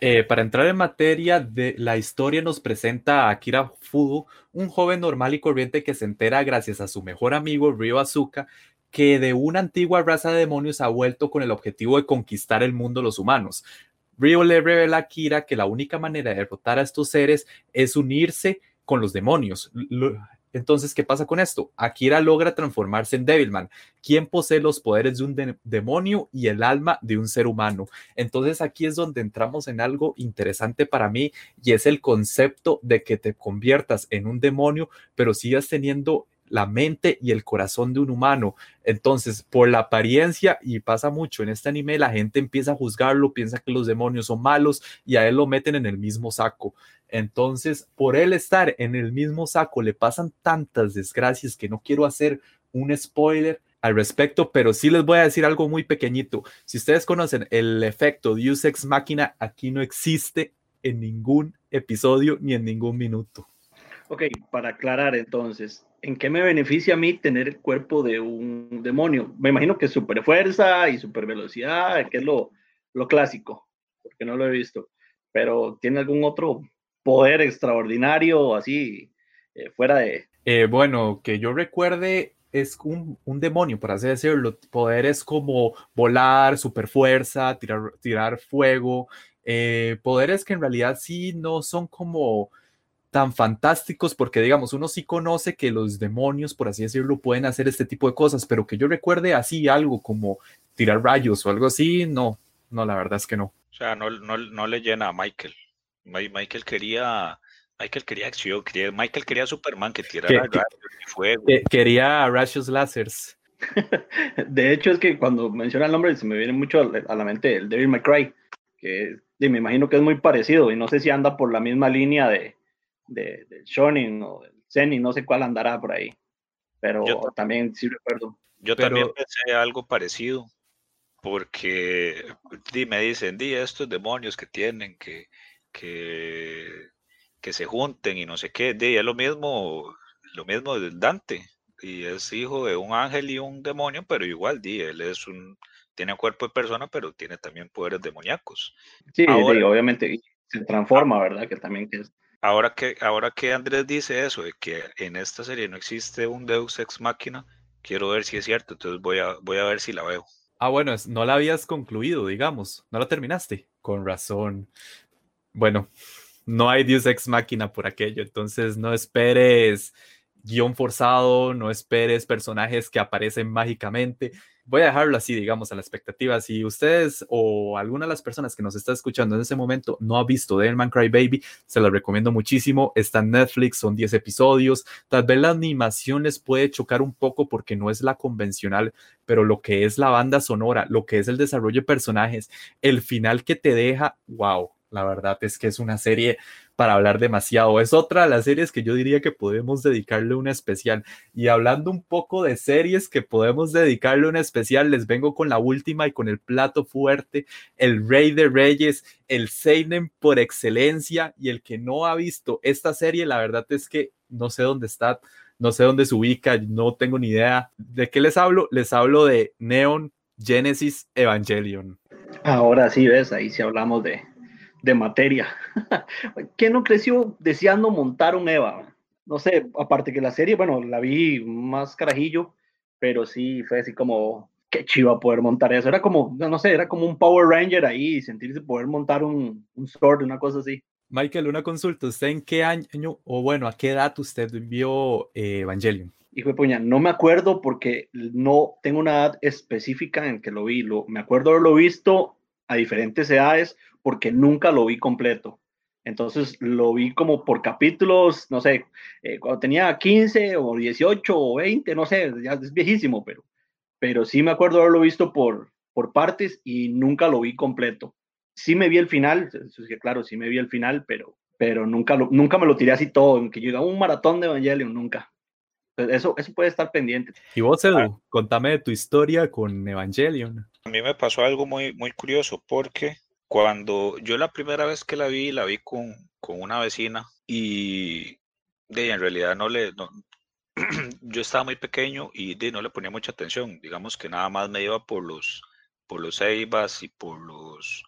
Eh, para entrar en materia de la historia nos presenta a Akira Fudo, un joven normal y corriente que se entera gracias a su mejor amigo Ryo Azuka que de una antigua raza de demonios ha vuelto con el objetivo de conquistar el mundo de los humanos. Ryo le revela a Kira que la única manera de derrotar a estos seres es unirse con los demonios. Entonces, ¿qué pasa con esto? Akira logra transformarse en Devilman, quien posee los poderes de un demonio y el alma de un ser humano. Entonces, aquí es donde entramos en algo interesante para mí y es el concepto de que te conviertas en un demonio, pero sigas teniendo la mente y el corazón de un humano. Entonces, por la apariencia, y pasa mucho en este anime, la gente empieza a juzgarlo, piensa que los demonios son malos y a él lo meten en el mismo saco. Entonces, por él estar en el mismo saco, le pasan tantas desgracias que no quiero hacer un spoiler al respecto, pero sí les voy a decir algo muy pequeñito. Si ustedes conocen el efecto Deus Ex Máquina, aquí no existe en ningún episodio ni en ningún minuto. Ok, para aclarar entonces, ¿en qué me beneficia a mí tener el cuerpo de un demonio? Me imagino que super fuerza y super velocidad, que es lo, lo clásico, porque no lo he visto, pero ¿tiene algún otro poder extraordinario así eh, fuera de... Eh, bueno, que yo recuerde, es un, un, demonio, por así decirlo. Poderes como volar, super fuerza, tirar, tirar fuego, eh, poderes que en realidad sí no son como tan fantásticos porque digamos uno sí conoce que los demonios por así decirlo pueden hacer este tipo de cosas pero que yo recuerde así algo como tirar rayos o algo así no no la verdad es que no o sea no, no, no le llena a Michael Michael quería Michael quería acción, quería, Michael quería Superman que tirara Que- que- rayos y fuego. Que- quería rayos láseres. De hecho, es que cuando menciona el nombre se me viene mucho a la mente el Devil May Cry, que me imagino que es muy parecido y no sé si anda por la misma línea de, de, del Shonen o del Zenin, no sé cuál andará por ahí, pero Yo tam- también sí recuerdo. Yo Pero- también pensé algo parecido, porque di, me dicen, di, estos demonios que tienen, que, que, que se junten y no sé qué, di, es lo mismo, lo mismo del Dante, y es hijo de un ángel y un demonio, pero igual, di, él es un, tiene cuerpo de persona, pero tiene también poderes demoníacos. Sí, Ahora- sí, obviamente se transforma, ¿verdad? Que también que es. Ahora que, ahora que Andrés dice eso, de que en esta serie no existe un Deus Ex Machina, quiero ver si es cierto, entonces voy a, voy a ver si la veo. Ah, bueno, no la habías concluido, digamos. No la terminaste. Con razón. Bueno, no hay Deus Ex Máquina por aquello, entonces no esperes guion forzado, no esperes personajes que aparecen mágicamente. Voy a dejarlo así, digamos, a la expectativa. Si ustedes o alguna de las personas que nos está escuchando en ese momento no ha visto Devilman Cry Baby, se lo recomiendo muchísimo. Está en Netflix, son 10 episodios. Tal vez la animación les puede chocar un poco porque no es la convencional, pero lo que es la banda sonora, lo que es el desarrollo de personajes, el final que te deja, wow, la verdad es que es una serie para hablar demasiado. Es otra de las series que yo diría que podemos dedicarle una especial. Y hablando un poco de series que podemos dedicarle una especial, les vengo con la última y con el plato fuerte, el Rey de Reyes, el Seinen por excelencia y el que no ha visto esta serie, la verdad es que no sé dónde está, no sé dónde se ubica, no tengo ni idea. ¿De qué les hablo? Les hablo de Neon Genesis Evangelion. Ahora sí, ves, ahí sí hablamos de, de materia. ¿Quién no creció deseando montar un Eva? No sé, aparte que la serie, bueno, la vi más carajillo, pero sí fue así como, qué chiva poder montar eso. Era como, no sé, era como un Power Ranger ahí, sentirse poder montar un, un sword, una cosa así. Michael, una consulta. ¿Usted en qué año o bueno, a qué edad usted vio eh, Evangelion? Hijo de puña, no me acuerdo porque no tengo una edad específica en que lo vi. Lo, me acuerdo haberlo visto a diferentes edades porque nunca lo vi completo. Entonces lo vi como por capítulos, no sé, eh, cuando tenía 15 o 18 o 20, no sé, ya es viejísimo, pero, pero sí me acuerdo haberlo visto por, por partes y nunca lo vi completo. Sí me vi el final, claro, sí me vi el final, pero, pero nunca, lo, nunca me lo tiré así todo, en que yo diga un maratón de Evangelion, nunca. Eso, eso puede estar pendiente. Y vos, Edu, contame de tu historia con Evangelion. A mí me pasó algo muy, muy curioso porque cuando yo la primera vez que la vi, la vi con, con una vecina y de, en realidad no le, no, yo estaba muy pequeño y de, no le ponía mucha atención. Digamos que nada más me iba por los, por los Eivas y por los,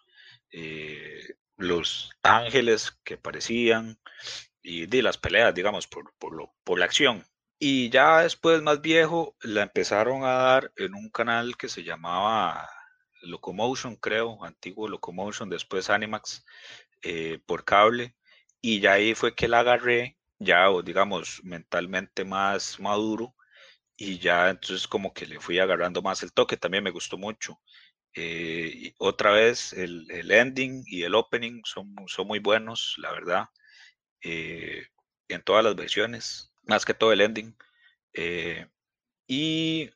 eh, los ángeles que parecían y de las peleas, digamos, por, por, lo, por la acción. Y ya después, más viejo, la empezaron a dar en un canal que se llamaba Locomotion, creo, antiguo Locomotion, después Animax, eh, por cable. Y ya ahí fue que la agarré, ya, digamos, mentalmente más maduro. Y ya entonces como que le fui agarrando más el toque, también me gustó mucho. Eh, y otra vez, el, el, ending y el opening son, son muy buenos, la verdad, eh, en todas las versiones, más que todo el ending. Y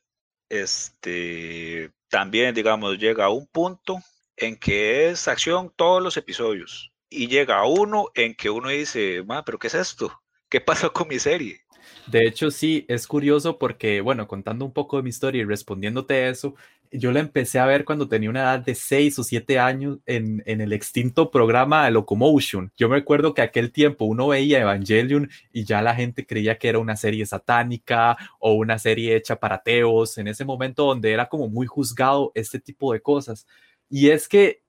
este también, digamos, llega a un punto en que es acción todos los episodios. Y llega a uno en que uno dice, pero ¿qué es esto? ¿Qué pasó con mi serie? De hecho, sí, es curioso porque, bueno, contando un poco de mi historia y respondiéndote a eso, yo la empecé a ver cuando tenía una edad de 6 o 7 años en, en, el extinto programa Locomotion. Yo me acuerdo que aquel tiempo uno veía Evangelion y ya la gente creía que era una serie satánica o una serie hecha para ateos, en ese momento donde era como muy juzgado este tipo de cosas. Y es que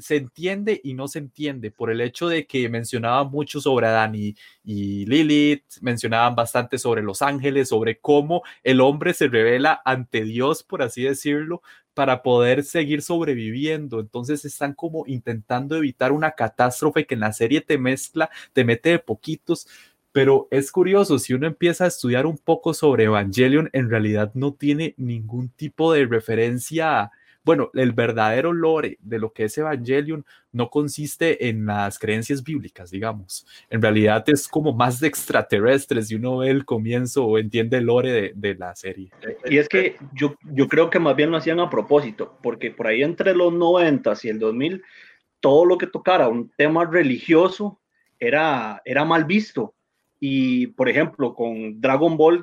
se entiende y no se entiende por el hecho de que mencionaban mucho sobre Adán y, y, Lilith, mencionaban bastante sobre los ángeles, sobre cómo el hombre se revela ante Dios, por así decirlo, para poder seguir sobreviviendo. Entonces están como intentando evitar una catástrofe que en la serie te mezcla, te mete de poquitos. Pero es curioso, si uno empieza a estudiar un poco sobre Evangelion, en realidad no tiene ningún tipo de referencia bueno, el verdadero lore de lo que es Evangelion no consiste en las creencias bíblicas, digamos. En realidad es como más de extraterrestres y uno ve el comienzo o entiende el lore de, de la serie. Y es que yo, yo creo que más bien lo hacían a propósito, porque por ahí entre los 90 y el 2000, todo lo que tocara un tema religioso era, era mal visto. Y, por ejemplo, con Dragon Ball,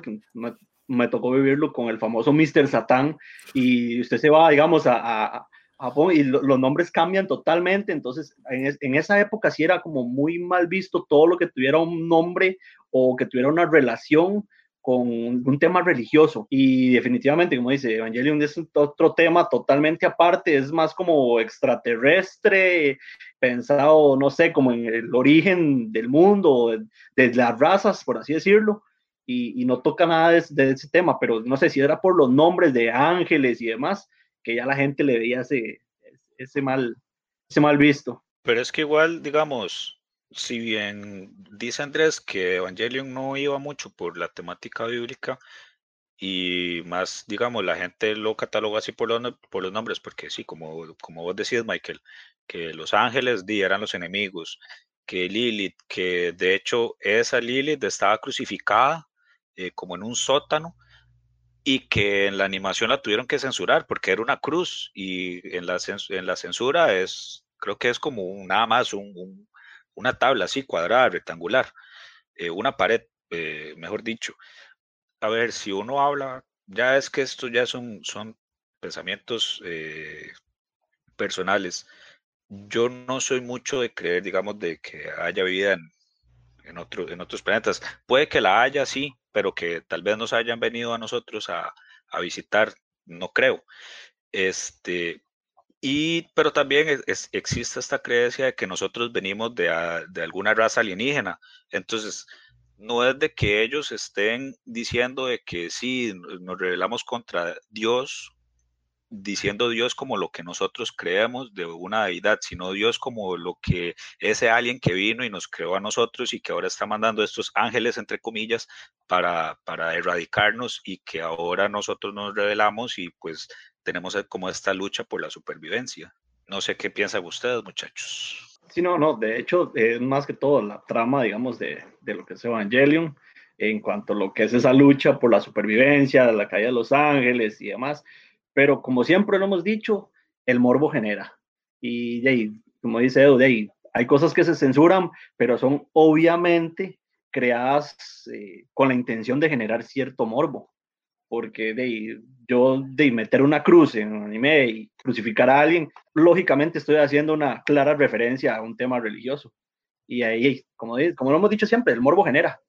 me, tocó vivirlo con el famoso Mr. Satan, y usted se va, digamos, a, a, Japón y lo, los nombres cambian totalmente. Entonces, en, es, en, esa época sí era como muy mal visto todo lo que tuviera un nombre o que tuviera una relación con un tema religioso. Y definitivamente, como dice, Evangelion es otro tema totalmente aparte, es más como extraterrestre, pensado, no sé, como en el origen del mundo, de las razas, por así decirlo. Y, y no toca nada de, de, ese tema, pero no sé si era por los nombres de ángeles y demás, que ya la gente le veía ese, ese, mal, ese mal visto. Pero es que igual, digamos, si bien dice Andrés que Evangelion no iba mucho por la temática bíblica y más, digamos, la gente lo cataloga así por los, por los nombres, porque sí, como, como vos decís, Michael, que los ángeles eran los enemigos, que Lilith, que de hecho esa Lilith estaba crucificada eh, como en un sótano y que en la animación la tuvieron que censurar porque era una cruz y en la, en censura es, creo que es como nada más un, un una tabla así cuadrada, rectangular, eh, una pared, eh, mejor dicho. A ver, si uno habla, ya es que esto ya son, son pensamientos eh, personales. Yo no soy mucho de creer, digamos, de que haya vida en, en otros planetas. Puede que la haya, sí, pero que tal vez nos hayan venido a nosotros a, visitar, no creo. Este, y, pero también existe esta creencia de que nosotros venimos de, de, alguna raza alienígena. Entonces, no es de que ellos estén diciendo de que sí, nos rebelamos contra Dios, diciendo Dios como lo que nosotros creemos de una deidad, sino Dios como lo que ese alguien que vino y nos creó a nosotros y que ahora está mandando estos ángeles, entre comillas, para, para erradicarnos y que ahora nosotros nos rebelamos y pues tenemos como esta lucha por la supervivencia. No sé qué piensan ustedes, muchachos. Sí, no, no, de hecho más que todo la trama, digamos, de, de lo que es Evangelion, en cuanto a lo que es esa lucha por la supervivencia, la caída de los ángeles y demás. Pero como siempre lo hemos dicho, el morbo genera. Y como dice Edu, hay cosas que se censuran, pero son obviamente creadas eh, con la intención de generar cierto morbo porque de yo de meter una cruz en un anime y crucificar a alguien, lógicamente estoy haciendo una clara referencia a un tema religioso. Y ahí, como, como lo hemos dicho siempre, el morbo genera.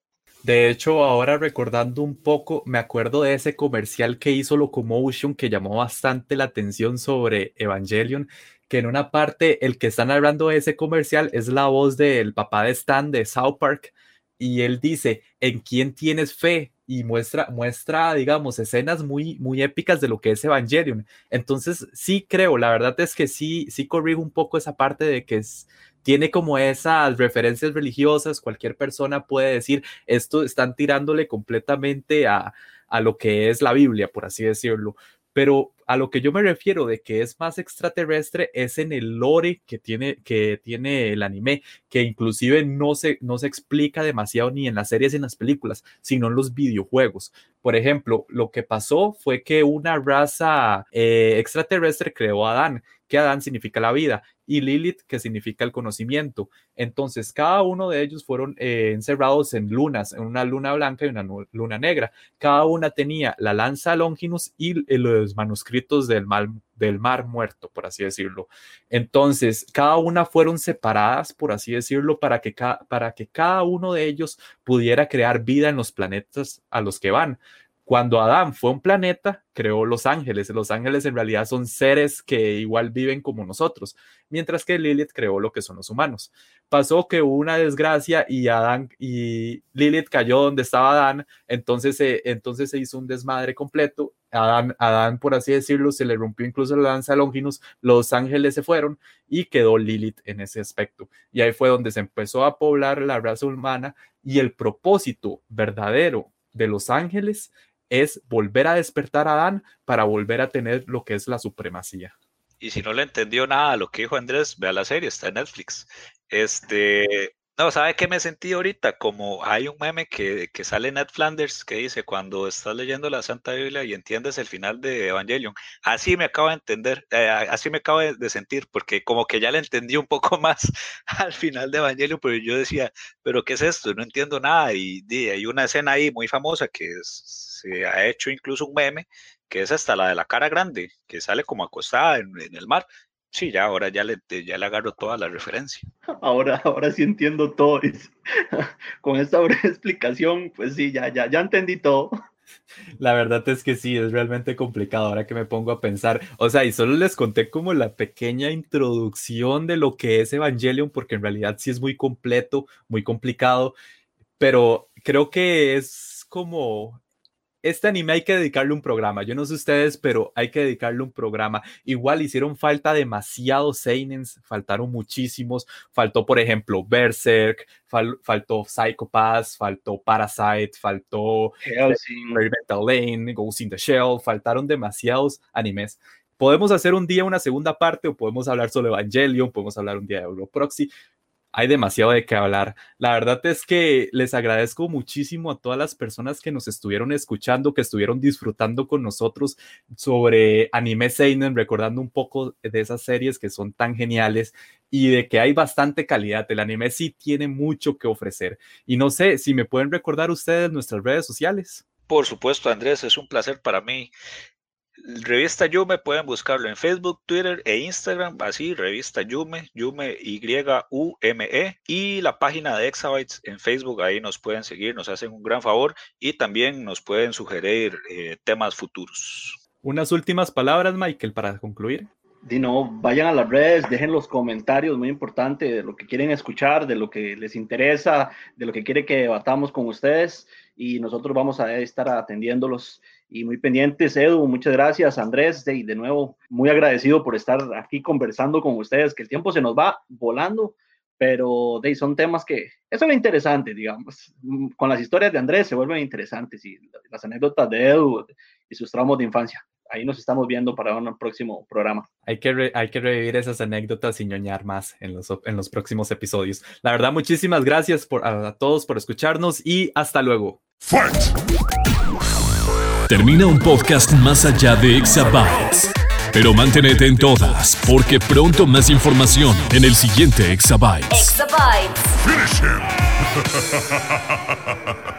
De hecho, ahora recordando un poco, me acuerdo de ese comercial que hizo Locomotion que llamó bastante la atención sobre Evangelion, que en una parte el que está narrando ese comercial es la voz del papá de Stan de South Park y él dice, ¿en quién tienes fe? y muestra, muestra, digamos, escenas muy, muy épicas de lo que es Evangelion. Entonces, sí creo, la verdad es que sí, sí corrijo un poco esa parte de que es, tiene como esas referencias religiosas, cualquier persona puede decir, esto están tirándole completamente a, a lo que es la Biblia, por así decirlo. Pero a lo que yo me refiero de que es más extraterrestre es en el lore que tiene, que tiene el anime, que inclusive no se, no se explica demasiado ni en las series ni en las películas, sino en los videojuegos. Por ejemplo, lo que pasó fue que una raza eh, extraterrestre creó a Adán, que Adán significa la vida, y Lilith, que significa el conocimiento. Entonces, cada uno de ellos fueron eh, encerrados en lunas, en una luna blanca y una luna negra. Cada una tenía la lanza Longinus y los manuscritos del, mal, mar muerto, por así decirlo. Entonces, cada una fueron separadas, por así decirlo, para que, para que cada uno de ellos pudiera crear vida en los planetas a los que van. Cuando Adán fue un planeta, creó los ángeles. Los ángeles en realidad son seres que igual viven como nosotros, mientras que Lilith creó lo que son los humanos. Pasó que hubo una desgracia y Adán y Lilith cayó donde estaba Adán, entonces, eh, entonces se hizo un desmadre completo. Adán, Adán, por así decirlo, se le rompió incluso la lanza Longinus, los ángeles se fueron y quedó Lilith en ese aspecto. Y ahí fue donde se empezó a poblar la raza humana y el propósito verdadero de los ángeles es volver a despertar a Adán para volver a tener lo que es la supremacía. Y si no le entendió nada a lo que dijo Andrés, vea la serie, está en Netflix. Este, no, ¿sabe qué me sentí ahorita? Como hay un meme que, que sale en Ned Flanders que dice, cuando estás leyendo la Santa Biblia y entiendes el final de Evangelion, así me acabo de entender, eh, así me acabo de, sentir, porque como que ya le entendí un poco más al final de Evangelion, pero yo decía, ¿pero qué es esto? No entiendo nada. Y, hay una escena ahí muy famosa que se ha hecho incluso un meme, que es hasta la de la cara grande, que sale como acostada en el mar. Sí, ya ahora ya le, ya le agarro toda la referencia. Ahora, ahora sí entiendo todo. Con esta breve explicación, pues sí, ya, ya, ya entendí todo. La verdad es que sí, es realmente complicado ahora que me pongo a pensar. O sea, y solo les conté como la pequeña introducción de lo que es Evangelion, porque en realidad sí es muy completo, muy complicado, pero creo que es como este anime hay que dedicarle un programa. Yo no sé ustedes, pero hay que dedicarle un programa. Igual hicieron falta demasiados seinens, faltaron muchísimos. Faltó, por ejemplo, Berserk, faltó Psycho Pass, faltó Parasite, faltó Mental Lane, Ghost in the Shell, faltaron demasiados animes. Podemos hacer un día una segunda parte o podemos hablar sobre Evangelion, podemos hablar un día de Europroxy, hay demasiado de qué hablar. La verdad es que les agradezco muchísimo a todas las personas que nos estuvieron escuchando, que estuvieron disfrutando con nosotros sobre Anime Seinen, recordando un poco de esas series que son tan geniales y de que hay bastante calidad. El anime sí tiene mucho que ofrecer. Y no sé si me pueden recordar ustedes nuestras redes sociales. Por supuesto, Andrés, es un placer para mí Revista Yume, pueden buscarlo en Facebook, Twitter e Instagram, así, Revista Yume, Yume Y-U-M-E, y la página de Exabytes en Facebook, ahí nos pueden seguir, nos hacen un gran favor y también nos pueden sugerir eh, temas futuros. Unas últimas palabras, Michael, para concluir. Dino, vayan a las redes, dejen los comentarios, muy importante, de lo que quieren escuchar, de lo que les interesa, de lo que quiere que debatamos con ustedes y nosotros vamos a estar atendiéndolos y muy pendientes. Edu, muchas gracias. Andrés, de, de nuevo, muy agradecido por estar aquí conversando con ustedes, que el tiempo se nos va volando, pero de, son temas que eso es interesante, digamos. Con las historias de Andrés se vuelven interesantes y las anécdotas de Edu y sus traumas de infancia ahí nos estamos viendo para un próximo programa. Hay que, hay que revivir esas anécdotas y ñoñar más en los, en los próximos episodios. La verdad, muchísimas gracias por, a, todos por escucharnos y hasta luego. Termina un podcast más allá de Exabytes. Pero manténete en todas, porque pronto más información en el siguiente Exabytes. Exabytes.